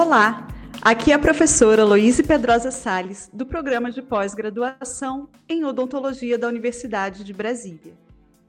Olá, aqui é a professora Loíse Pedrosa Sales, do programa de pós-graduação em odontologia da Universidade de Brasília.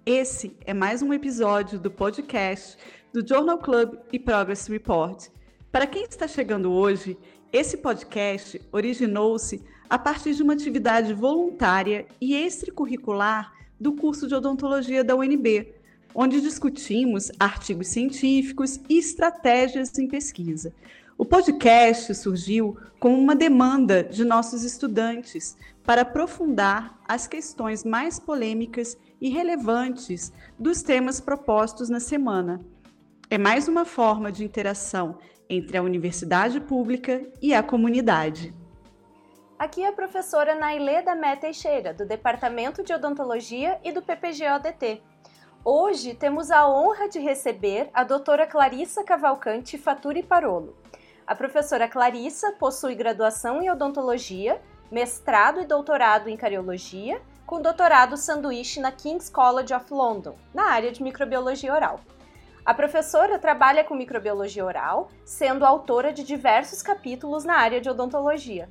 Esse é mais um episódio do podcast do Journal Club e Progress Report. Para quem está chegando hoje, esse podcast originou-se a partir de uma atividade voluntária e extracurricular do curso de odontologia da UNB, onde discutimos artigos científicos e estratégias em pesquisa. O podcast surgiu como uma demanda de nossos estudantes para aprofundar as questões mais polêmicas e relevantes dos temas propostos na semana. É mais uma forma de interação entre a universidade pública e a comunidade. Aqui é a professora Nailê da Mé Teixeira, do Departamento de Odontologia e do PPG-ODT. Hoje temos a honra de receber a doutora Clarissa Cavalcante Faturi Parolo. A professora Clarissa possui graduação em odontologia, mestrado e doutorado em cariologia, com doutorado sanduíche na King's College of London, na área de microbiologia oral. A professora trabalha com microbiologia oral, sendo autora de diversos capítulos na área de odontologia.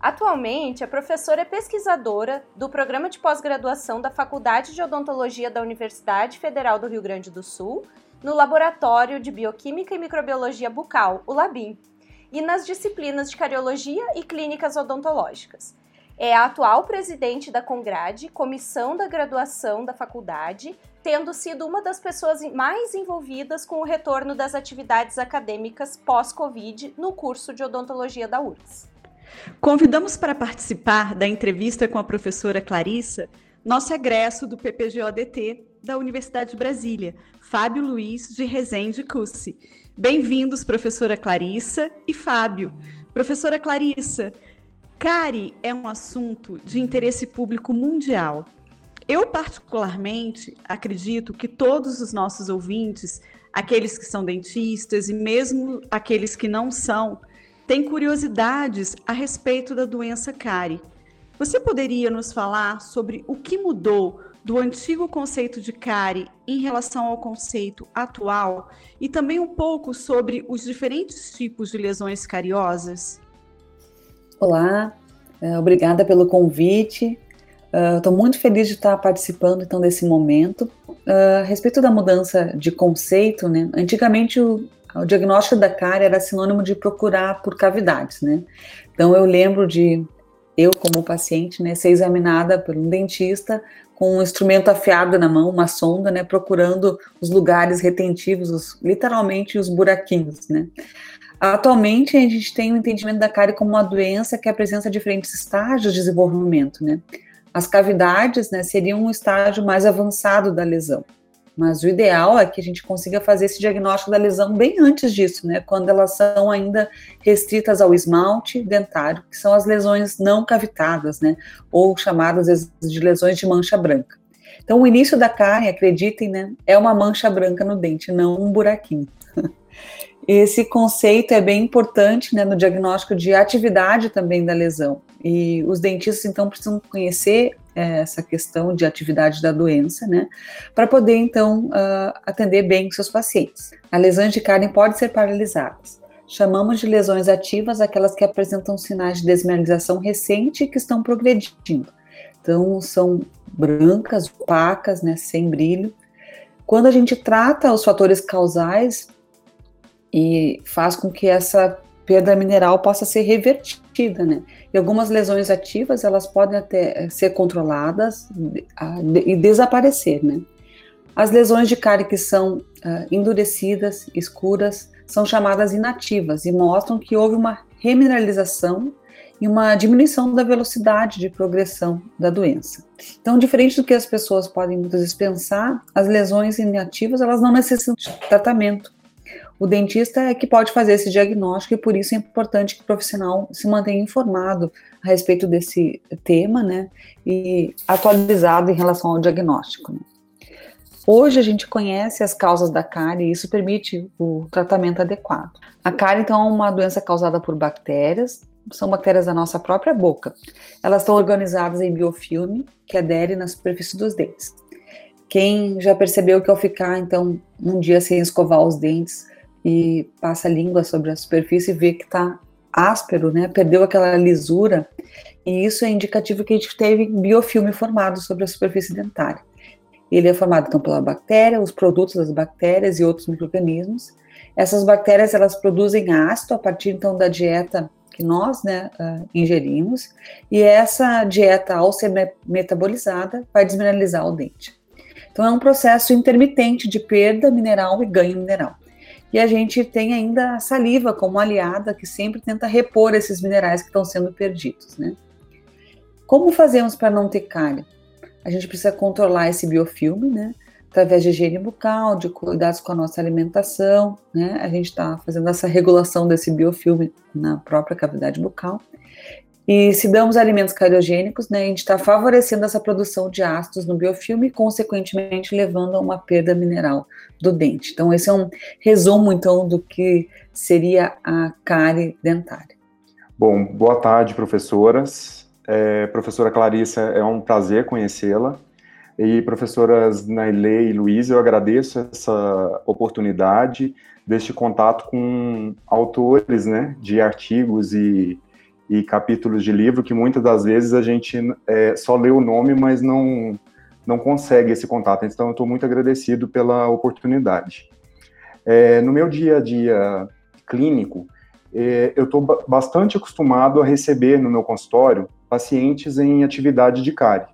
Atualmente, a professora é pesquisadora do programa de pós-graduação da Faculdade de Odontologia da Universidade Federal do Rio Grande do Sul, no Laboratório de Bioquímica e Microbiologia Bucal, o LABIM, e nas disciplinas de Cariologia e Clínicas Odontológicas. É a atual presidente da Congrade, comissão da graduação da faculdade, tendo sido uma das pessoas mais envolvidas com o retorno das atividades acadêmicas pós-Covid no curso de odontologia da URGS. Convidamos para participar da entrevista com a professora Clarissa nosso egresso do PPGODT da Universidade de Brasília, Fábio Luiz de Rezende Cussi. Bem-vindos, professora Clarissa e Fábio. Professora Clarissa, CARI é um assunto de interesse público mundial. Eu, particularmente, acredito que todos os nossos ouvintes, aqueles que são dentistas e mesmo aqueles que não são, tem curiosidades a respeito da doença cárie. Você poderia nos falar sobre o que mudou do antigo conceito de cárie em relação ao conceito atual e também um pouco sobre os diferentes tipos de lesões cariosas? Olá, é, obrigada pelo convite. Estou uh, muito feliz de estar participando então desse momento. Uh, a respeito da mudança de conceito, né? Antigamente o, o diagnóstico da cárie era sinônimo de procurar por cavidades, né? Então eu lembro de eu como paciente, né, ser examinada por um dentista com um instrumento afiado na mão, uma sonda, né, procurando os lugares retentivos, os, literalmente os buraquinhos, né? Atualmente a gente tem o um entendimento da cárie como uma doença que apresenta diferentes estágios de desenvolvimento, né? As cavidades, né, seriam um estágio mais avançado da lesão. Mas o ideal é que a gente consiga fazer esse diagnóstico da lesão bem antes disso, né? Quando elas são ainda restritas ao esmalte dentário, que são as lesões não cavitadas, né? Ou chamadas de lesões de mancha branca. Então, o início da cárie, acreditem, né? É uma mancha branca no dente, não um buraquinho. Esse conceito é bem importante né, no diagnóstico de atividade também da lesão. E os dentistas, então, precisam conhecer essa questão de atividade da doença, né, para poder, então, uh, atender bem seus pacientes. As lesões de carne podem ser paralisadas. Chamamos de lesões ativas aquelas que apresentam sinais de desmineralização recente e que estão progredindo. Então, são brancas, opacas, né, sem brilho. Quando a gente trata os fatores causais e faz com que essa perda mineral possa ser revertida, né? E algumas lesões ativas, elas podem até eh, ser controladas e desaparecer, né? As lesões de cárie que são uh, endurecidas, escuras, são chamadas inativas e mostram que houve uma remineralização e uma diminuição da velocidade de progressão da doença. Então, diferente do que as pessoas podem muitas vezes pensar, as lesões inativas elas não necessitam de tratamento. O dentista é que pode fazer esse diagnóstico e por isso é importante que o profissional se mantenha informado a respeito desse tema, né, e atualizado em relação ao diagnóstico. Né. Hoje a gente conhece as causas da cárie e isso permite o tratamento adequado. A cárie, então, é uma doença causada por bactérias, são bactérias da nossa própria boca. Elas estão organizadas em biofilme que adere na superfície dos dentes. Quem já percebeu que ao ficar, então, um dia sem escovar os dentes, e passa a língua sobre a superfície e vê que está áspero, né? Perdeu aquela lisura e isso é indicativo que a gente teve biofilme formado sobre a superfície dentária. Ele é formado então pela bactéria, os produtos das bactérias e outros microrganismos. Essas bactérias elas produzem ácido a partir então da dieta que nós né, uh, ingerimos e essa dieta ao ser metabolizada vai desmineralizar o dente. Então é um processo intermitente de perda mineral e ganho mineral. E a gente tem ainda a saliva como aliada que sempre tenta repor esses minerais que estão sendo perdidos, né? Como fazemos para não ter cárie? A gente precisa controlar esse biofilme, né? Através de higiene bucal, de cuidados com a nossa alimentação, né? A gente está fazendo essa regulação desse biofilme na própria cavidade bucal. E se damos alimentos cariogênicos, né, a gente está favorecendo essa produção de ácidos no biofilme consequentemente, levando a uma perda mineral do dente. Então, esse é um resumo, então, do que seria a cárie dentária. Bom, boa tarde, professoras. É, professora Clarissa, é um prazer conhecê-la. E professoras Nailê e Luiz, eu agradeço essa oportunidade deste contato com autores né, de artigos e e capítulos de livro que muitas das vezes a gente é, só lê o nome, mas não, não consegue esse contato. Então, eu estou muito agradecido pela oportunidade. É, no meu dia a dia clínico, é, eu estou bastante acostumado a receber no meu consultório pacientes em atividade de cárie.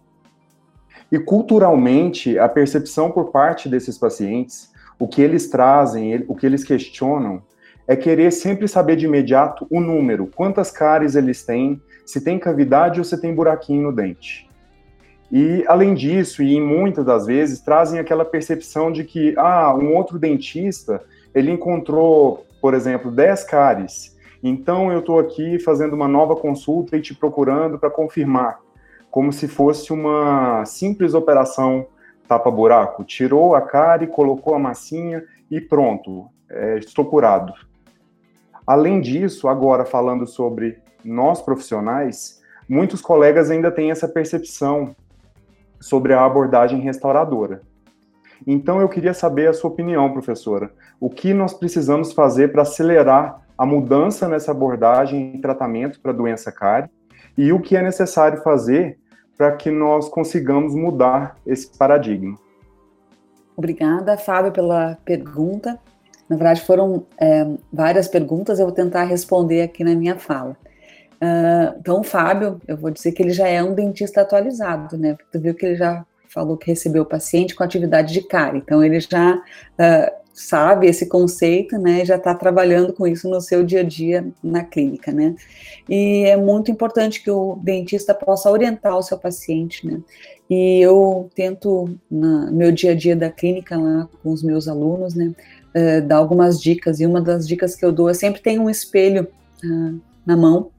E culturalmente, a percepção por parte desses pacientes, o que eles trazem, o que eles questionam, é querer sempre saber de imediato o número, quantas cáries eles têm, se tem cavidade ou se tem buraquinho no dente. E, além disso, e muitas das vezes, trazem aquela percepção de que, ah, um outro dentista, ele encontrou, por exemplo, 10 cáries, então eu estou aqui fazendo uma nova consulta e te procurando para confirmar, como se fosse uma simples operação tapa-buraco. Tirou a cárie, colocou a massinha e pronto, é, estou curado. Além disso, agora falando sobre nós profissionais, muitos colegas ainda têm essa percepção sobre a abordagem restauradora. Então eu queria saber a sua opinião, professora. O que nós precisamos fazer para acelerar a mudança nessa abordagem e tratamento para a doença cárie e o que é necessário fazer para que nós consigamos mudar esse paradigma? Obrigada, Fábio, pela pergunta. Na verdade, foram é, várias perguntas, eu vou tentar responder aqui na minha fala. Uh, então, o Fábio, eu vou dizer que ele já é um dentista atualizado, né? Tu viu que ele já falou que recebeu o paciente com atividade de cárie, então ele já uh, sabe esse conceito, né? Já está trabalhando com isso no seu dia a dia na clínica, né? E é muito importante que o dentista possa orientar o seu paciente, né? E eu tento, no meu dia a dia da clínica lá com os meus alunos, né? Uh, dar algumas dicas, e uma das dicas que eu dou é sempre ter um espelho uh, na mão,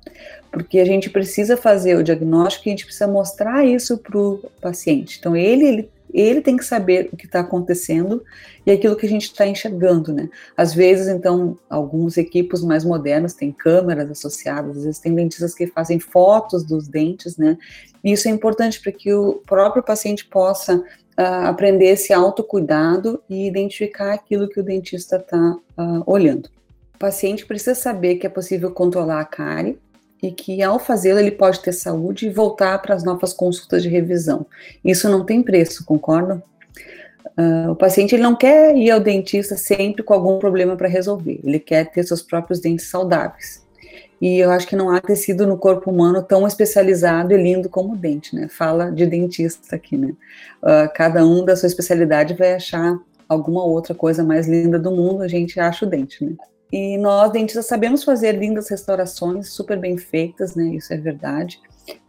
porque a gente precisa fazer o diagnóstico e a gente precisa mostrar isso para o paciente. Então, ele, ele, ele tem que saber o que está acontecendo e aquilo que a gente está enxergando, né? Às vezes, então, alguns equipos mais modernos têm câmeras associadas, às vezes tem dentistas que fazem fotos dos dentes, né? E isso é importante para que o próprio paciente possa uh, aprender esse autocuidado e identificar aquilo que o dentista está uh, ah, olhando. O paciente precisa saber que é possível controlar a cárie e que ao fazê-lo ele pode ter saúde e voltar para as novas consultas de revisão. Isso não tem preço, concorda? Uh, o paciente ele não quer ir ao dentista sempre com algum problema para resolver, ele quer ter seus próprios dentes saudáveis e eu acho que não há tecido no corpo humano tão especializado e lindo como o dente, né? Fala de dentista aqui, né? Uh, cada um da sua especialidade vai achar alguma outra coisa mais linda do mundo, a gente acha o dente, né? E nós, dentistas, sabemos fazer lindas restaurações super bem feitas, né? Isso é verdade.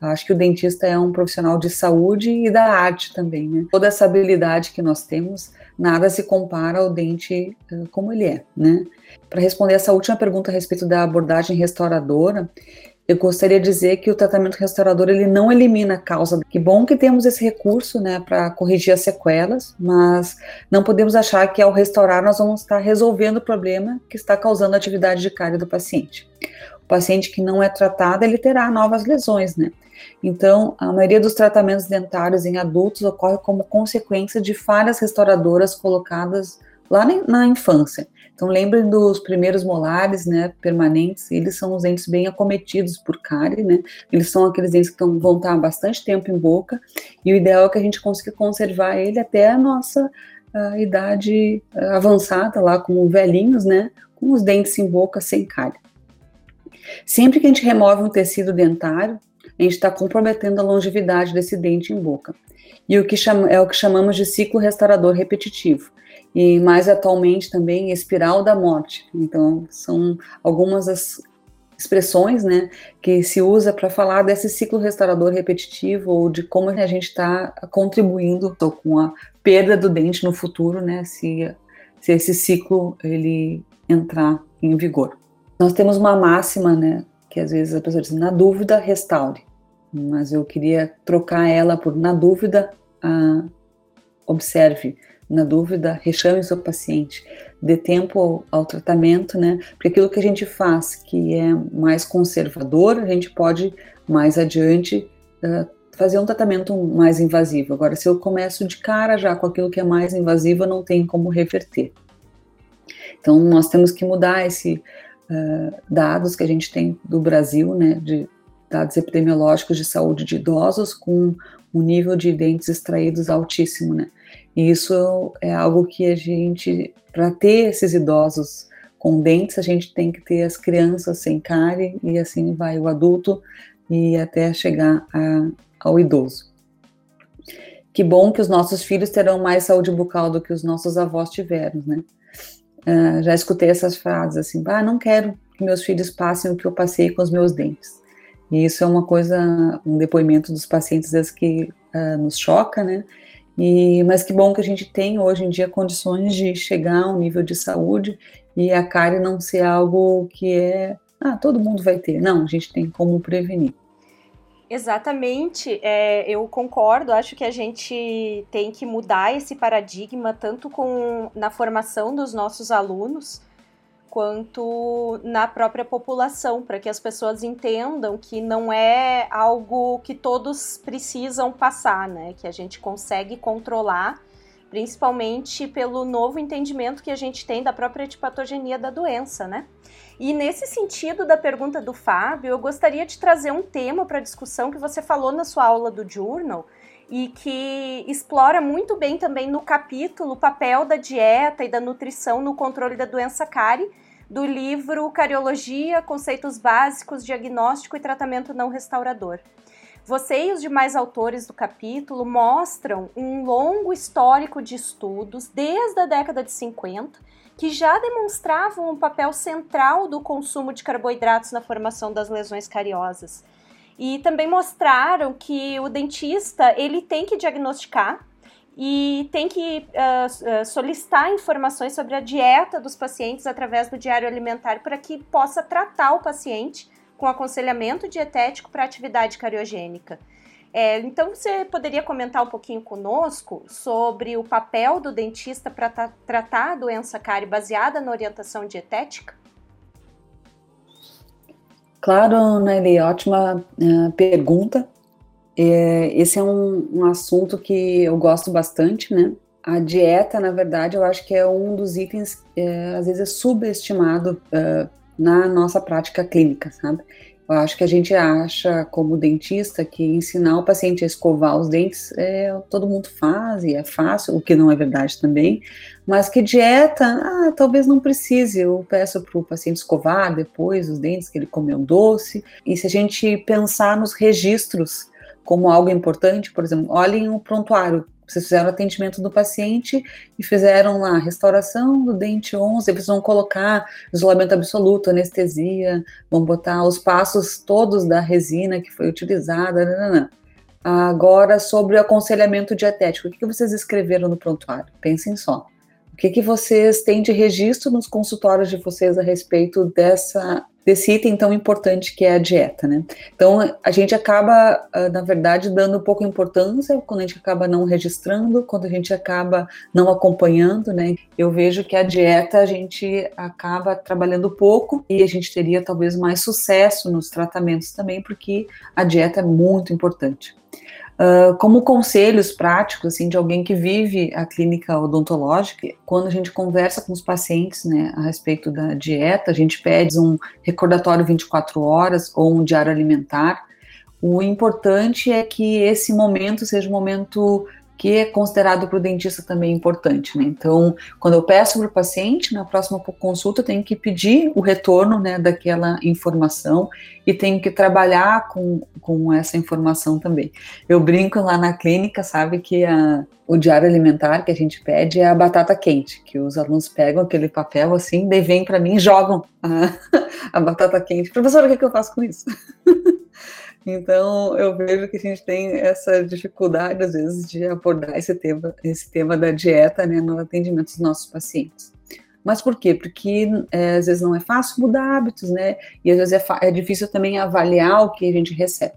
Acho que o dentista é um profissional de saúde e da arte também, né? Toda essa habilidade que nós temos, nada se compara ao dente uh, como ele é, né? Para responder essa última pergunta a respeito da abordagem restauradora, eu gostaria de dizer que o tratamento restaurador ele não elimina a causa. Que bom que temos esse recurso, né, para corrigir as sequelas, mas não podemos achar que ao restaurar nós vamos estar resolvendo o problema que está causando a atividade de cárie do paciente. O paciente que não é tratado, ele terá novas lesões, né? Então, a maioria dos tratamentos dentários em adultos ocorre como consequência de falhas restauradoras colocadas lá na infância. Então lembrem dos primeiros molares, né, permanentes, eles são os dentes bem acometidos por cárie, né, eles são aqueles dentes que vão estar bastante tempo em boca, e o ideal é que a gente consiga conservar ele até a nossa a idade avançada, lá como velhinhos, né, com os dentes em boca sem cárie. Sempre que a gente remove um tecido dentário, a gente está comprometendo a longevidade desse dente em boca. E o que chama, é o que chamamos de ciclo restaurador repetitivo. E mais atualmente também espiral da morte. Então, são algumas das expressões né, que se usa para falar desse ciclo restaurador repetitivo ou de como a gente está contribuindo com a perda do dente no futuro, né, se, se esse ciclo ele entrar em vigor. Nós temos uma máxima, né, que às vezes a pessoa diz, na dúvida, restaure. Mas eu queria trocar ela por, na dúvida, ah, observe. Na dúvida, rechame seu paciente. Dê tempo ao, ao, tratamento, né? Porque aquilo que a gente faz que é mais conservador, a gente pode mais adiante uh, fazer um tratamento mais invasivo. Agora, se eu começo de cara já com aquilo que é mais invasivo, não tem como reverter. Então, nós temos que mudar esse uh, dados que a gente tem do Brasil, né, de dados epidemiológicos de saúde de idosos com um nível de dentes extraídos altíssimo, né? E isso é algo que a gente, para ter esses idosos com dentes, a gente tem que ter as crianças sem cárie e assim vai o adulto e até chegar a, ao idoso. Que bom que os nossos filhos terão mais saúde bucal do que os nossos avós tiveram, né? Uh, já escutei essas frases assim, ah, não quero que meus filhos passem o que eu passei com os meus dentes. E isso é uma coisa, um depoimento dos pacientes às que uh, nos choca, né? E, mas que bom que a gente tem hoje em dia condições de chegar a um nível de saúde e a cárie não ser algo que é, ah, todo mundo vai ter. Não, a gente tem como prevenir. Exatamente, é, eu concordo. Acho que a gente tem que mudar esse paradigma tanto com na formação dos nossos alunos quanto na própria população, para que as pessoas entendam que não é algo que todos precisam passar, né? Que a gente consegue controlar, principalmente pelo novo entendimento que a gente tem da própria etipatogenia da doença, né? E nesse sentido da pergunta do Fábio, eu gostaria de trazer um tema para discussão que você falou na sua aula do Journal e que explora muito bem também no capítulo o papel da dieta e da nutrição no controle da doença cárie do livro Cariologia, Conceitos Básicos, Diagnóstico e Tratamento Não Restaurador. Você e os demais autores do capítulo mostram um longo histórico de estudos desde a década de 50 que já demonstravam um papel central do consumo de carboidratos na formação das lesões cariosas. E também mostraram que o dentista ele tem que diagnosticar e tem que uh, solicitar informações sobre a dieta dos pacientes através do diário alimentar para que possa tratar o paciente com aconselhamento dietético para atividade cariogênica. É, então, você poderia comentar um pouquinho conosco sobre o papel do dentista para tratar a doença cárie baseada na orientação dietética? Claro, Nelly, ótima uh, pergunta. É, esse é um, um, assunto que eu gosto bastante, né? A dieta, na verdade, eu acho que é um dos itens, é, às vezes, é subestimado uh, na nossa prática clínica, sabe? Eu acho que a gente acha, como dentista, que ensinar o paciente a escovar os dentes é, todo mundo faz e é fácil, o que não é verdade também, mas que dieta, ah, talvez não precise. Eu peço para o paciente escovar depois os dentes que ele comeu doce. E se a gente pensar nos registros como algo importante, por exemplo, olhem o prontuário vocês fizeram atendimento do paciente e fizeram lá restauração do dente 11, eles vão colocar isolamento absoluto, anestesia, vão botar os passos todos da resina que foi utilizada. Nanana. Agora, sobre o aconselhamento dietético, o que vocês escreveram no prontuário? Pensem só. O que, que vocês têm de registro nos consultórios de vocês a respeito dessa desse item tão importante que é a dieta, né? Então, a gente acaba, ah, na verdade, dando pouca importância quando a gente acaba não registrando, quando a gente acaba não acompanhando, né? Eu vejo que a dieta a gente acaba trabalhando pouco e a gente teria talvez mais sucesso nos tratamentos também, porque a dieta é muito importante. Uh, como conselhos práticos, assim, de alguém que vive a clínica odontológica, quando a gente conversa com os pacientes, né, a respeito da dieta, a gente pede um recordatório 24 horas ou um diário alimentar. O importante é que esse momento seja um momento que é considerado para o dentista também importante, né? Então, quando eu peço para o paciente, na próxima consulta, eu tenho que pedir o retorno, né, daquela informação e tenho que trabalhar com, com essa informação também. Eu brinco lá na clínica, sabe, que a, o diário alimentar que a gente pede é a batata quente, que os alunos pegam aquele papel assim, daí para mim e jogam a, a batata quente. Professora, o que, que eu faço com isso? Então, eu vejo que a gente tem essa dificuldade, às vezes, de abordar esse tema, esse tema da dieta né, no atendimento dos nossos pacientes. Mas por quê? Porque é, às vezes não é fácil mudar hábitos, né? E às vezes é, é difícil também avaliar o que a gente recebe.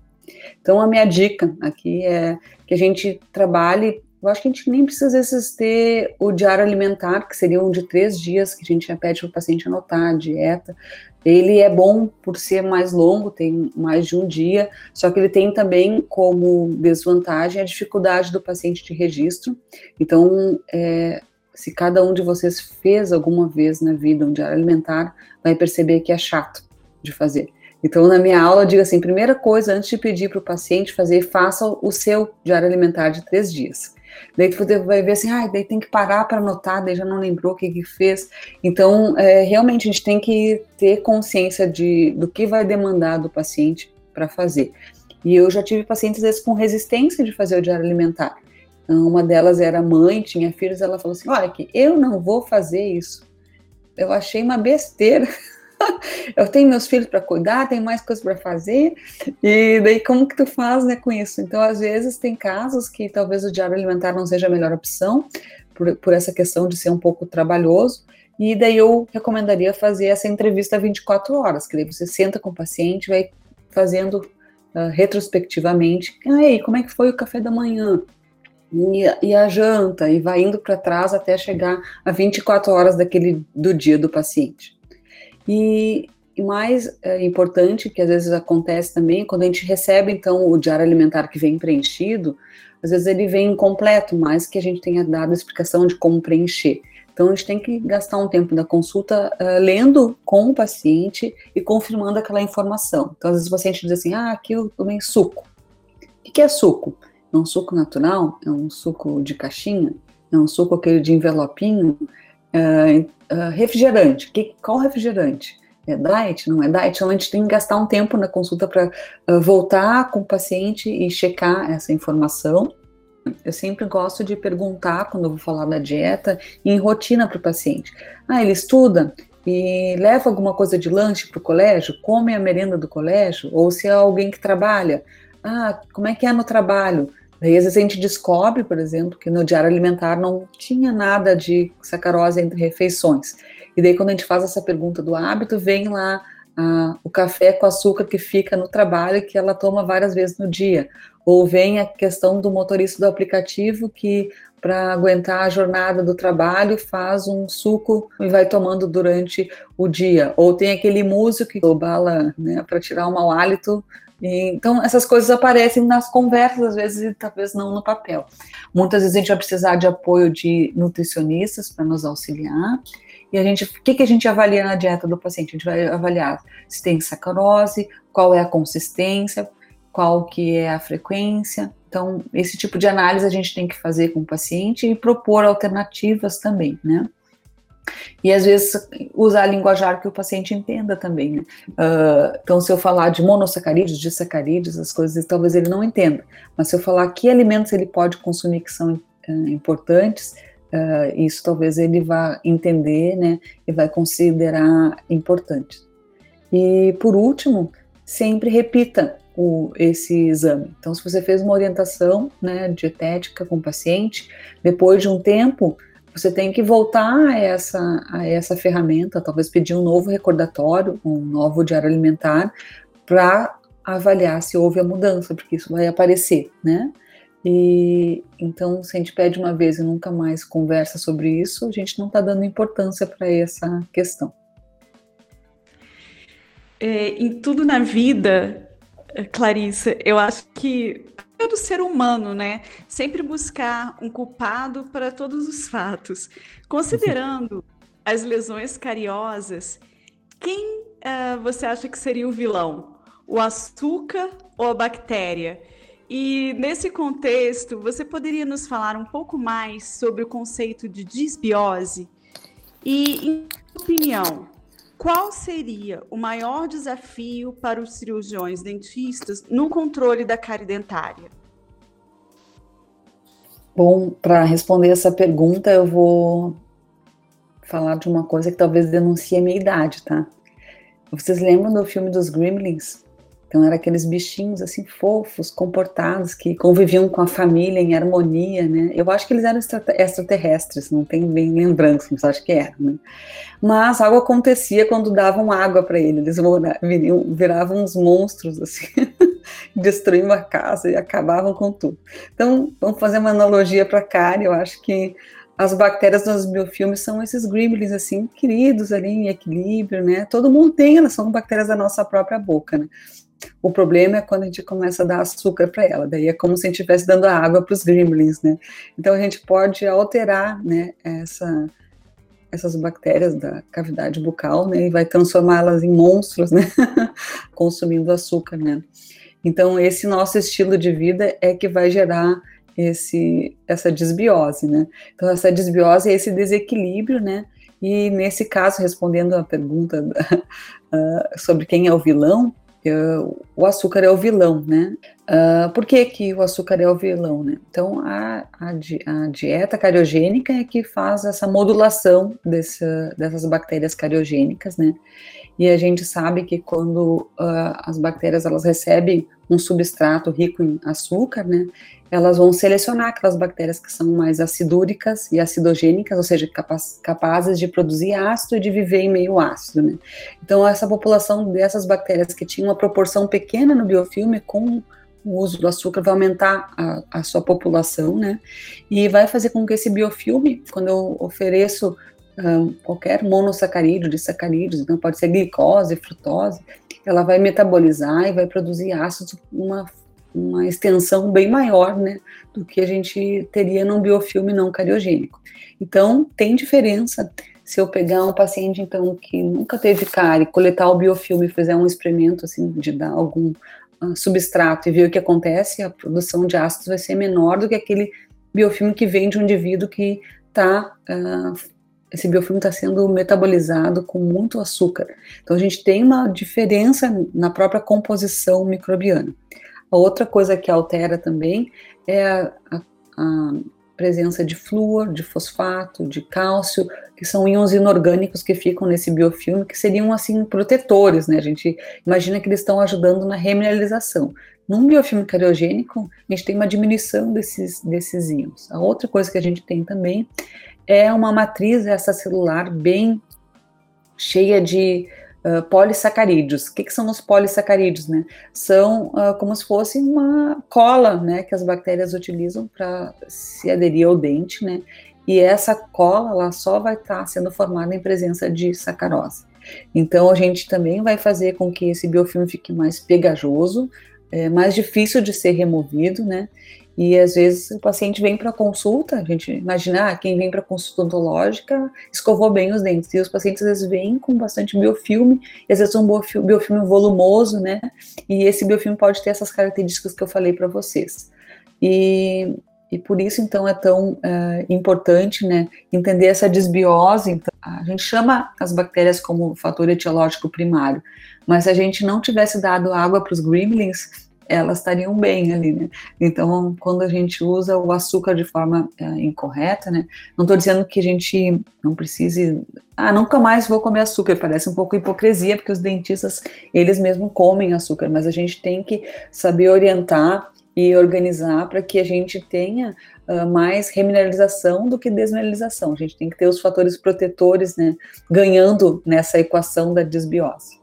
Então, a minha dica aqui é que a gente trabalhe. Eu acho que a gente nem precisa, às vezes, ter o diário alimentar, que seria um de três dias, que a gente já pede para o paciente anotar a dieta, ele é bom por ser mais longo, tem mais de um dia, só que ele tem também como desvantagem a dificuldade do paciente de registro. Então, é, se cada um de vocês fez alguma vez na vida um diário alimentar, vai perceber que é chato de fazer. Então, na minha aula, eu digo assim: primeira coisa, antes de pedir para o paciente fazer, faça o seu diário alimentar de três dias. Daí tu vai ver assim, ah, daí tem que parar para anotar, daí já não lembrou o que que fez. Então, é, realmente a gente tem que ter consciência de, do que vai demandar do paciente para fazer. E eu já tive pacientes, às vezes, com resistência de fazer o diário alimentar. Então, uma delas era mãe, tinha filhos, ela falou assim, olha, que eu não vou fazer isso. Eu achei uma besteira. Eu tenho meus filhos para cuidar, tenho mais coisas para fazer, e daí como que tu faz, né, com isso? Então, às vezes tem casos que talvez o diário alimentar não seja a melhor opção, por, por essa questão de ser um pouco trabalhoso, e daí eu recomendaria fazer essa entrevista 24 horas, que daí você senta com o paciente, vai fazendo uh, retrospectivamente, aí, como é que foi o café da manhã? E, e a janta, e vai indo para trás até chegar a 24 horas daquele do dia do paciente. E, mais é, importante, que às vezes acontece também, quando a gente recebe, então, o diário alimentar que vem preenchido, às vezes ele vem incompleto, mais que a gente tenha dado a explicação de como preencher. Então, a gente tem que gastar um tempo da consulta uh, lendo com o paciente e confirmando aquela informação. Então, às vezes o paciente diz assim, ah, aqui eu tomei suco. O que é suco? É um suco natural? É um suco de caixinha? É um suco aquele de envelopinho? Uh, uh, refrigerante. Que, qual refrigerante? É diet? Não é diet? Então a gente tem que gastar um tempo na consulta para uh, voltar com o paciente e checar essa informação. Eu sempre gosto de perguntar, quando eu vou falar da dieta, em rotina para o paciente. Ah, ele estuda e leva alguma coisa de lanche para o colégio? Come a merenda do colégio? Ou se é alguém que trabalha? Ah, como é que é no trabalho? Daí, às vezes, a gente descobre, por exemplo, que no diário alimentar não tinha nada de sacarose entre refeições. E daí, quando a gente faz essa pergunta do hábito, vem lá ah, o café com açúcar que fica no trabalho, que ela toma várias vezes no dia. Ou vem a questão do motorista do aplicativo que, para aguentar a jornada do trabalho, faz um suco e vai tomando durante o dia. Ou tem aquele músico que bala né, para tirar o mau hálito e, então, essas coisas aparecem nas conversas, às vezes, e talvez não no papel. Muitas vezes a gente vai precisar de apoio de nutricionistas para nos auxiliar. E a gente, o que, que a gente avalia na dieta do paciente? A gente vai avaliar se tem sacarose, qual é a consistência, qual que é a frequência. Então, esse tipo de análise a gente tem que fazer com o paciente e propor alternativas também, né? E às vezes usar linguajar que o paciente entenda também. Né? Uh, então, se eu falar de monossacarídeos, de sacarídeos, as coisas talvez ele não entenda. Mas se eu falar que alimentos ele pode consumir que são uh, importantes, uh, isso talvez ele vá entender, né? E vai considerar importante. E por último, sempre repita o, esse exame. Então, se você fez uma orientação né, dietética com o paciente, depois de um tempo, você tem que voltar a essa, a essa ferramenta, talvez pedir um novo recordatório, um novo diário alimentar, para avaliar se houve a mudança, porque isso vai aparecer, né? E então, se a gente pede uma vez e nunca mais conversa sobre isso, a gente não está dando importância para essa questão. É, em tudo na vida, Clarissa, eu acho que do ser humano, né? Sempre buscar um culpado para todos os fatos. Considerando as lesões cariosas, quem uh, você acha que seria o vilão? O açúcar ou a bactéria? E nesse contexto, você poderia nos falar um pouco mais sobre o conceito de disbiose? E, em opinião, qual seria o maior desafio para os cirurgiões dentistas no controle da cárie dentária? Bom, para responder essa pergunta, eu vou falar de uma coisa que talvez denuncie a minha idade, tá? Vocês lembram do filme dos Gremlins? Então, eram aqueles bichinhos assim fofos, comportados, que conviviam com a família em harmonia, né? Eu acho que eles eram extraterrestres, não tenho bem lembrança, mas acho que eram, né? Mas algo acontecia quando davam água para eles, eles viravam uns monstros, assim, destruíam a casa e acabavam com tudo. Então, vamos fazer uma analogia para cárie, eu acho que as bactérias nos biofilmes são esses gremlins, assim, queridos ali em equilíbrio, né? Todo mundo tem, elas são bactérias da nossa própria boca, né? O problema é quando a gente começa a dar açúcar para ela, daí é como se a gente estivesse dando água para os gremlins, né? Então a gente pode alterar, né, essa, essas bactérias da cavidade bucal, né, e vai transformá-las em monstros, né, consumindo açúcar, né? Então esse nosso estilo de vida é que vai gerar esse essa desbiose, né? Então essa desbiose é esse desequilíbrio, né? E nesse caso, respondendo a pergunta uh, sobre quem é o vilão, o açúcar é o vilão, né? Uh, por que, que o açúcar é o vilão, né? Então, a, a, a dieta cariogênica é que faz essa modulação desse, dessas bactérias cariogênicas, né? E a gente sabe que quando uh, as bactérias elas recebem um substrato rico em açúcar, né? elas vão selecionar aquelas bactérias que são mais acidúricas e acidogênicas, ou seja, capaz, capazes de produzir ácido e de viver em meio ácido. Né? Então, essa população dessas bactérias que tinha uma proporção pequena no biofilme, com o uso do açúcar, vai aumentar a, a sua população, né? E vai fazer com que esse biofilme, quando eu ofereço qualquer monossacarídeo de sacarídeos, então pode ser glicose, frutose, ela vai metabolizar e vai produzir ácidos uma uma extensão bem maior, né, do que a gente teria num biofilme não cariogênico. Então, tem diferença se eu pegar um paciente, então, que nunca teve cárie, coletar o biofilme e fizer um experimento, assim, de dar algum uh, substrato e ver o que acontece, a produção de ácidos vai ser menor do que aquele biofilme que vem de um indivíduo que está uh, ah, esse biofilme está sendo metabolizado com muito açúcar. Então a gente tem uma diferença na própria composição microbiana. A outra coisa que altera também é a, a, presença de flúor, de fosfato, de cálcio, que são íons inorgânicos que ficam nesse biofilme, que seriam assim protetores, né? A gente imagina que eles estão ajudando na remineralização. Num biofilme cariogênico, a gente tem uma diminuição desses, desses íons. A outra coisa que a gente tem também é uma matriz extracelular bem cheia de uh, polissacarídeos. O que, que, são os polissacarídeos? Né? São uh, como se fosse uma cola né, que as bactérias utilizam para se aderir ao dente, né? e essa cola ela só vai estar tá sendo formada em presença de sacarose. Então a gente também vai fazer com que esse biofilme fique mais pegajoso, é, mais difícil de ser removido, né? E às vezes o paciente vem para consulta, a gente imagina, ah, quem vem para consulta odontológica escovou bem os dentes. E os pacientes às vezes vêm com bastante biofilme, e às vezes um biofilme volumoso, né? E esse biofilme pode ter essas características que eu falei para vocês. E, e por isso, então, é tão uh, importante né, entender essa desbiose. Então, a gente chama as bactérias como fator etiológico primário, mas se a gente não tivesse dado água para os gremlins, elas estariam bem ali, né? Então, quando a gente usa o açúcar de forma é, incorreta, né? Não estou dizendo que a gente não precise, ah, nunca mais vou comer açúcar, parece um pouco hipocrisia, porque os dentistas, eles mesmos comem açúcar, mas a gente tem que saber orientar e organizar para que a gente tenha uh, mais remineralização do que desmineralização. A gente tem que ter os fatores protetores, né, ganhando nessa equação da desbiose.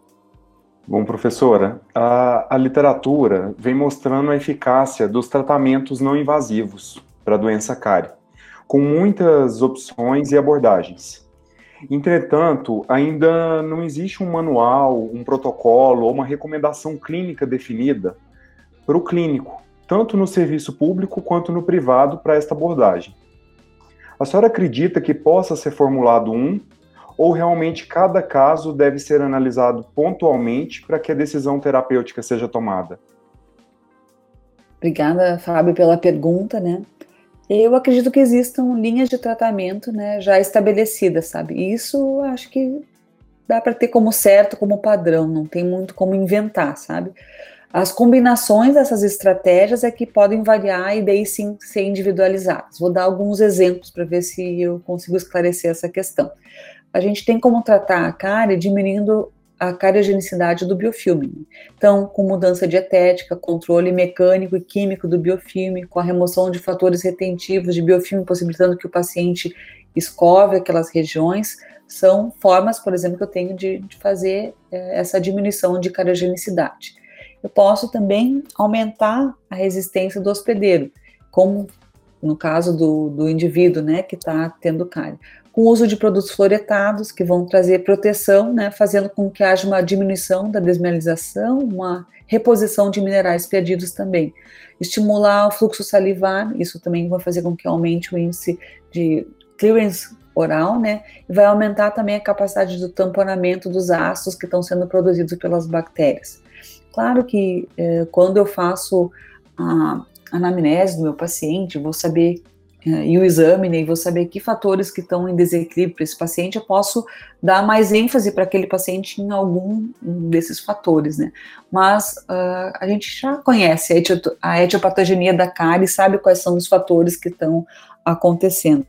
Bom, professora, a, a, literatura vem mostrando a eficácia dos tratamentos não invasivos para a doença cárie, com muitas opções e abordagens. Entretanto, ainda não existe um manual, um protocolo ou uma recomendação clínica definida para o clínico tanto no serviço público quanto no privado, para esta abordagem. A senhora acredita que possa ser formulado um, ou realmente cada caso deve ser analisado pontualmente para que a decisão terapêutica seja tomada? Obrigada, Fábio, pela pergunta, né? Eu acredito que existam linhas de tratamento, né, já estabelecidas, sabe? Isso acho que dá para ter como certo, como padrão, não tem muito como inventar, sabe? As combinações dessas estratégias é que podem variar e daí sim ser individualizadas. Vou dar alguns exemplos para ver se eu consigo esclarecer essa questão. A gente tem como tratar a cárie diminuindo a cariogenicidade do biofilme. Então, com mudança dietética, controle mecânico e químico do biofilme, com a remoção de fatores retentivos de biofilme, possibilitando que o paciente escove aquelas regiões, são formas, por exemplo, que eu tenho de, de fazer é, essa diminuição de cariogenicidade. Eu posso também aumentar a resistência do hospedeiro, como no caso do, do indivíduo, né, que está tendo cárie com o uso de produtos fluoretados, que vão trazer proteção, né, fazendo com que haja uma diminuição da desmineralização, uma reposição de minerais perdidos também. Estimular o fluxo salivar, isso também vai fazer com que aumente o índice de clearance oral, né, e vai aumentar também a capacidade do tamponamento dos ácidos que estão sendo produzidos pelas bactérias. Claro que eh, quando eu faço a anamnese do meu paciente, vou saber e o exame, né, e vou saber que fatores que estão em desequilíbrio para esse paciente, eu posso dar mais ênfase para aquele paciente em algum desses fatores, né. Mas uh, a gente já conhece a, etiopatogenia da cárie, sabe quais são os fatores que estão acontecendo.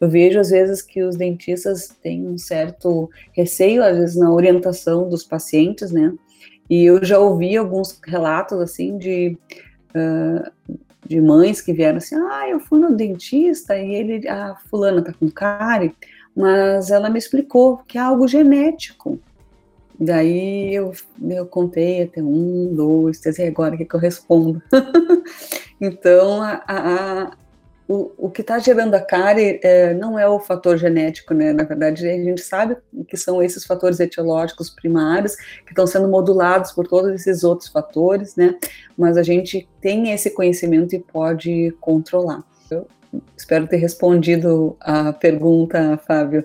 Eu vejo às vezes que os dentistas têm um certo receio, às vezes, na orientação dos pacientes, né, e eu já ouvi alguns relatos, assim, de Uh, de mães que vieram assim, ah, eu fui no dentista e ele, a fulana tá com cárie, mas ela me explicou que é algo genético. Daí eu, eu contei até um, dois, três, e agora o que, que eu respondo? então, a, a, o, o que está gerando a cárie é, não é o fator genético, né? Na verdade, a gente sabe que são esses fatores etiológicos primários que estão sendo modulados por todos esses outros fatores, né? Mas a gente tem esse conhecimento e pode controlar. Eu espero ter respondido a pergunta, Fábio.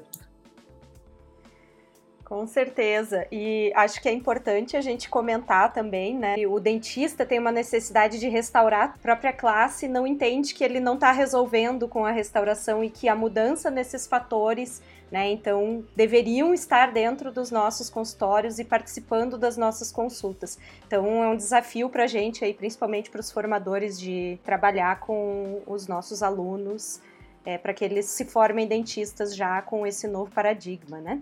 Com certeza. E acho que é importante a gente comentar também, né? O dentista tem uma necessidade de restaurar a própria classe, não entende que ele não está resolvendo com a restauração e que a mudança nesses fatores, né? Então, deveriam estar dentro dos nossos consultórios e participando das nossas consultas. Então, é um desafio para a gente aí, principalmente para os formadores, de trabalhar com os nossos alunos. É, para que eles se formem dentistas já com esse novo paradigma, né?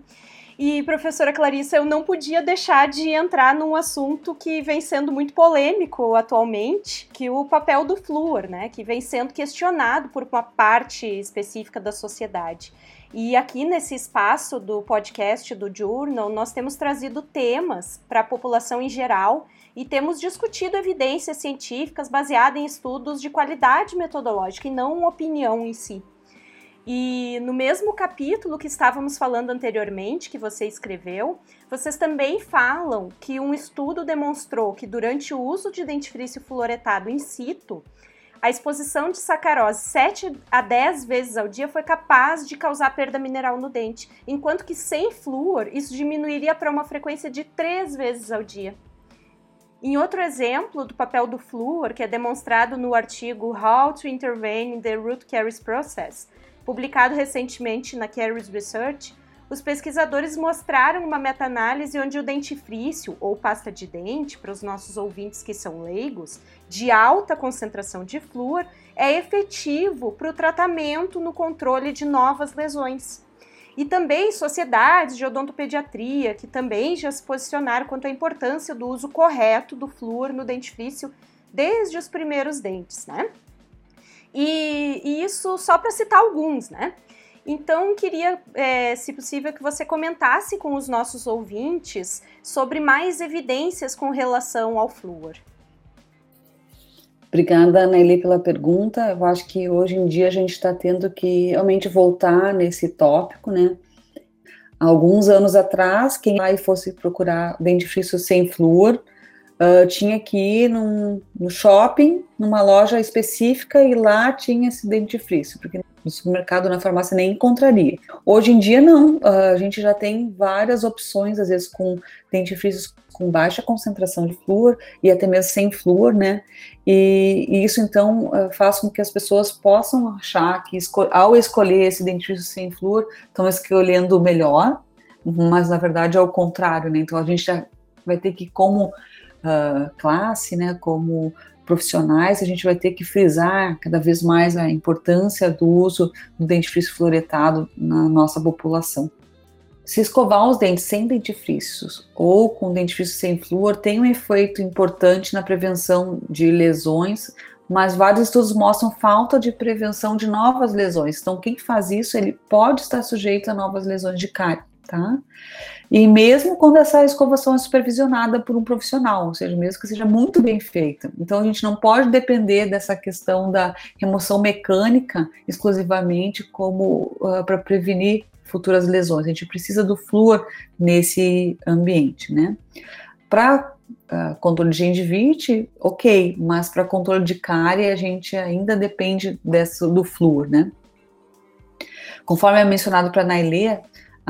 E, professora Clarissa, eu não podia deixar de entrar num assunto que vem sendo muito polêmico atualmente, que é o papel do flúor, né? Que vem sendo questionado por uma parte específica da sociedade. E aqui nesse espaço do podcast do Journal, nós temos trazido temas para a população em geral e temos discutido evidências científicas baseadas em estudos de qualidade metodológica e não opinião em si. E no mesmo capítulo que estávamos falando anteriormente, que você escreveu, vocês também falam que um estudo demonstrou que durante o uso de dentifrício fluoretado in situ, a exposição de sacarose 7 a 10 vezes ao dia foi capaz de causar perda mineral no dente, enquanto que sem flúor isso diminuiria para uma frequência de 3 vezes ao dia. Em outro exemplo do papel do flúor, que é demonstrado no artigo How to Intervene in the Root Caries Process, Publicado recentemente na Caries Research, os pesquisadores mostraram uma meta-análise onde o dentifrício, ou pasta de dente, para os nossos ouvintes que são leigos, de alta concentração de flúor, é efetivo para o tratamento no controle de novas lesões. E também sociedades de odontopediatria, que também já se posicionaram quanto à importância do uso correto do flúor no dentifrício desde os primeiros dentes, né? E, e isso só para citar alguns, né? Então, queria, é, se possível, que você comentasse com os nossos ouvintes sobre mais evidências com relação ao flúor. Obrigada, Nelly, pela pergunta. Eu acho que hoje em dia a gente está tendo que realmente voltar nesse tópico, né? Alguns anos atrás, quem aí fosse procurar dentifrício sem flúor, uh, tinha que ir num, no shopping, numa loja específica, e lá tinha esse dentifrício, porque no supermercado, na farmácia, nem encontraria. Hoje em dia, não. Uh, a gente já tem várias opções, às vezes com dentifrícios com baixa concentração de flúor e até mesmo sem flúor, né? E, e isso, então, uh, faz com que as pessoas possam achar que, esco ao escolher esse dentifrício sem flúor, estão escolhendo o melhor, mas, na verdade, é o contrário, né? Então, a gente já vai ter que, como uh, classe, né, como profissionais, a gente vai ter que frisar cada vez mais a importância do uso do dentifrício fluoretado na nossa população. Se escovar os dentes sem dentifrícios ou com dentifrício sem flúor tem um efeito importante na prevenção de lesões, mas vários estudos mostram falta de prevenção de novas lesões. Então, quem faz isso, ele pode estar sujeito a novas lesões de cárie, tá? E mesmo quando essa escovação é supervisionada por um profissional, ou seja, mesmo que seja muito bem feita. Então a gente não pode depender dessa questão da remoção mecânica exclusivamente como uh, para prevenir futuras lesões. A gente precisa do flúor nesse ambiente, né? Para uh, controle de gengivite, ok, mas para controle de cárie a gente ainda depende desse, do flúor, né? Conforme é mencionado para a Nailê,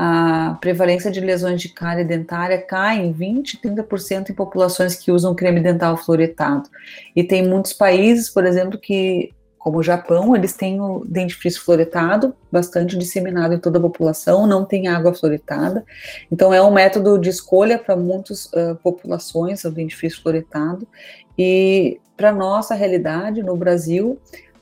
a prevalência de lesões de cárie dentária cai em 20, 30% em populações que usam creme dental fluoretado. E tem muitos países, por exemplo, que, como o Japão, eles têm o dentifrício fluoretado bastante disseminado em toda a população, não tem água fluoretada. Então, é um método de escolha para muitas uh, populações, o dentifrício fluoretado. E para nossa realidade, no Brasil,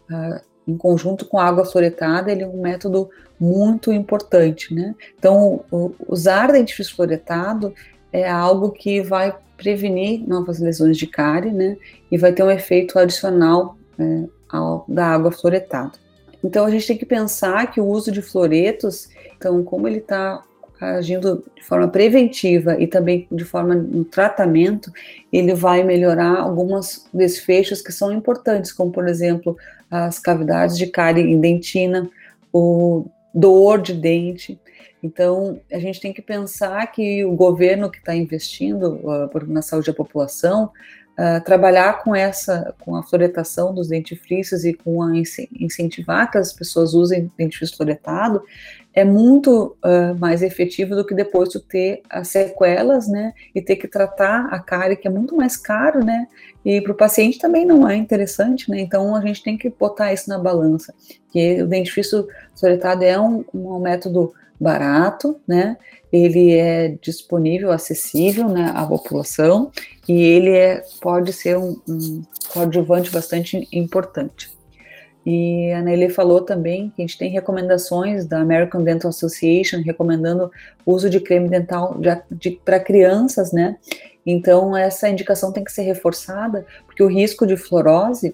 uh, em conjunto com a água fluoretada, ele é um método muito importante, né? Então, usar dentifrício fluoretado é algo que vai prevenir novas lesões de cárie, né? E vai ter um efeito adicional é, ao, da água fluoretada. Então, a gente tem que pensar que o uso de fluoretos, então, como ele está agindo de forma preventiva e também de forma no tratamento, ele vai melhorar alguns desfechos que são importantes, como por exemplo as cavidades de cárie dentina, o dor de dente. Então, a gente tem que pensar que o governo que está investindo uh, na saúde da população, uh, trabalhar com essa, com a floretação dos dentifrícios e com a incentivar que as pessoas usem dentifrício floretado, é muito uh, mais efetivo do que depois tu ter as sequelas, né, e ter que tratar a cárie, que é muito mais caro, né, e para o paciente também não é interessante, né, então a gente tem que botar isso na balança, que o dentifrício soletado é um, um método barato, né, ele é disponível, acessível, né, à população, e ele é, pode ser um, um coadjuvante bastante importante. E a Nelly falou também que a gente tem recomendações da American Dental Association recomendando uso de creme dental para crianças, né? Então essa indicação tem que ser reforçada, porque o risco de fluorose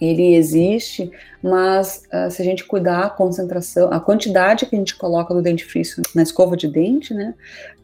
ele existe, mas uh, se a gente cuidar a concentração, a quantidade que a gente coloca do dentifrício na escova de dente, né,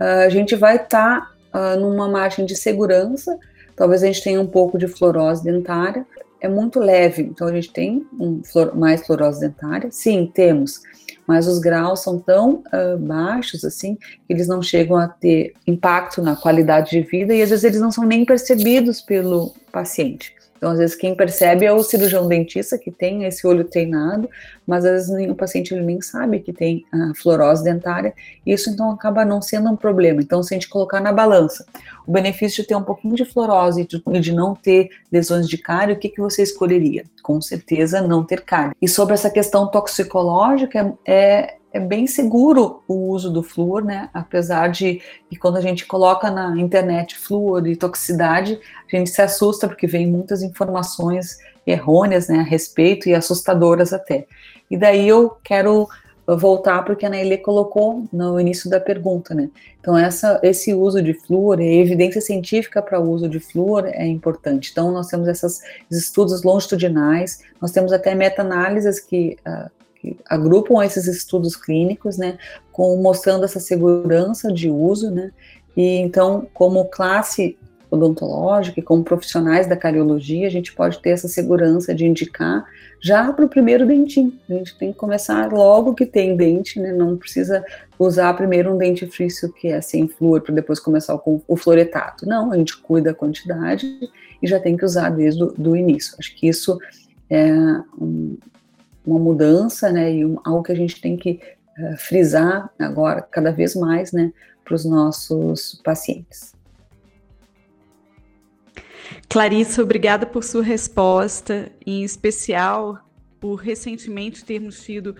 uh, a gente vai estar tá, uh, numa margem de segurança. Talvez a gente tenha um pouco de fluorose dentária, é muito leve, então a gente tem um mais fluorose dentária? Sim, temos, mas os graus são tão baixos assim que eles não chegam a ter impacto na qualidade de vida e às vezes eles não são nem percebidos pelo paciente. Então, às vezes, quem percebe é o cirurgião dentista que tem esse olho treinado, mas às vezes o paciente ele nem sabe que tem a fluorose dentária, isso então acaba não sendo um problema. Então, se a gente colocar na balança o benefício de ter um pouquinho de fluorose e de, não ter lesões de cárie, o que, que você escolheria? Com certeza não ter cárie. E sobre essa questão toxicológica, é, é bem seguro o uso do flúor, né? Apesar de que quando a gente coloca na internet flúor e toxicidade, a gente se assusta porque vem muitas informações errôneas, né, a respeito e assustadoras até. E daí eu quero voltar porque a Nailê colocou no início da pergunta, né? Então essa, esse uso de flúor, a evidência científica para o uso de flúor é importante. Então nós temos esses estudos longitudinais, nós temos até meta-análises que uh, que agrupam esses estudos clínicos, né, com mostrando essa segurança de uso, né, e então como classe odontológica e como profissionais da cariologia, a gente pode ter essa segurança de indicar já para o primeiro dentinho. A gente tem que começar logo que tem dente, né? Não precisa usar primeiro um dentifrício que é sem flúor para depois começar com o fluoretato. Não, a gente cuida da quantidade e já tem que usar desde o início. Acho que isso é um, uma mudança, né? E um, algo que a gente tem que uh, frisar agora cada vez mais, né? Para os nossos pacientes. Clarissa, obrigada por sua resposta, em especial por recentemente termos tido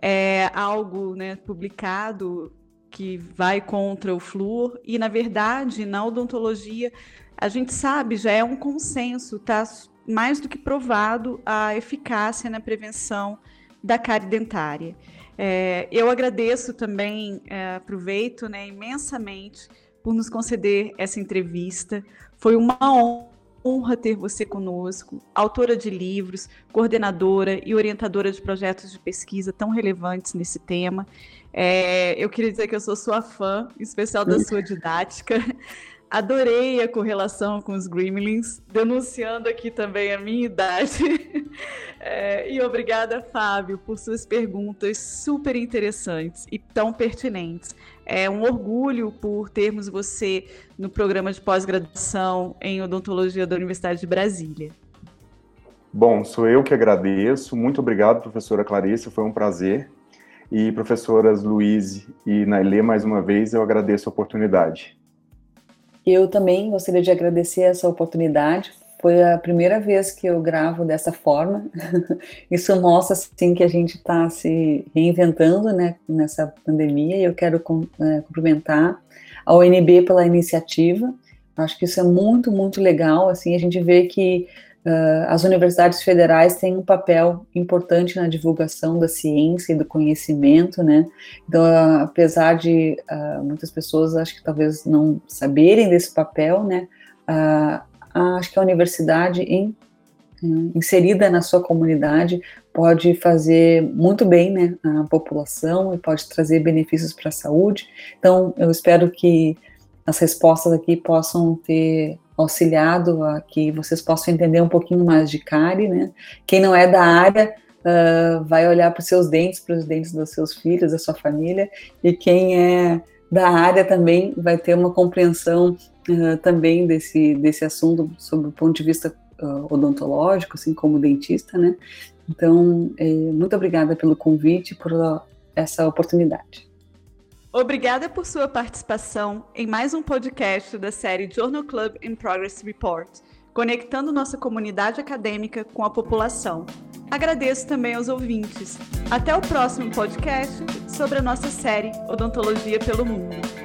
é, algo né, publicado que vai contra o flúor, e na verdade, na odontologia, a gente sabe, já é um consenso, está mais do que provado a eficácia na prevenção da cárie dentária. É, eu agradeço também, é, aproveito né, imensamente por nos conceder essa entrevista. Foi uma honra ter você conosco, autora de livros, coordenadora e orientadora de projetos de pesquisa tão relevantes nesse tema. É, eu queria dizer que eu sou sua fã, em especial da sua didática. Adorei a correlação com os Gremlins, denunciando aqui também a minha idade. É, e obrigada, Fábio, por suas perguntas super interessantes e tão pertinentes. É um orgulho por termos você no programa de pós-graduação em odontologia da Universidade de Brasília. Bom, sou eu que agradeço. Muito obrigado, professora Clarice, foi um prazer. E professoras Luiz e Nailê, mais uma vez, eu agradeço a oportunidade. Eu também gostaria de agradecer essa oportunidade. Foi a primeira vez que eu gravo dessa forma. Isso mostra assim que a gente está se reinventando, né, nessa pandemia. E eu quero é, cumprimentar a ONB pela iniciativa. Acho que isso é muito, muito legal. Assim, a gente vê que Uh, as universidades federais têm um papel importante na divulgação da ciência e do conhecimento, né? Então, uh, apesar de uh, muitas pessoas acho que talvez não saberem desse papel, né? Acho que a universidade em, inserida na sua comunidade pode fazer muito bem, né? A população e pode trazer benefícios para a saúde. Então, eu espero que as respostas aqui possam ter auxiliado a que vocês possam entender um pouquinho mais de cárie, né? Quem não é da área uh, vai olhar para os seus dentes, para os dentes dos seus filhos, da sua família, e quem é da área também vai ter uma compreensão também desse, desse assunto sob o ponto de vista uh, odontológico, assim como dentista, né? Então, eh, muito obrigada pelo convite, por essa oportunidade. Obrigada por sua participação em mais um podcast da série Journal Club in Progress Report, conectando nossa comunidade acadêmica com a população. Agradeço também aos ouvintes. Até o próximo podcast sobre a nossa série Odontologia pelo Mundo.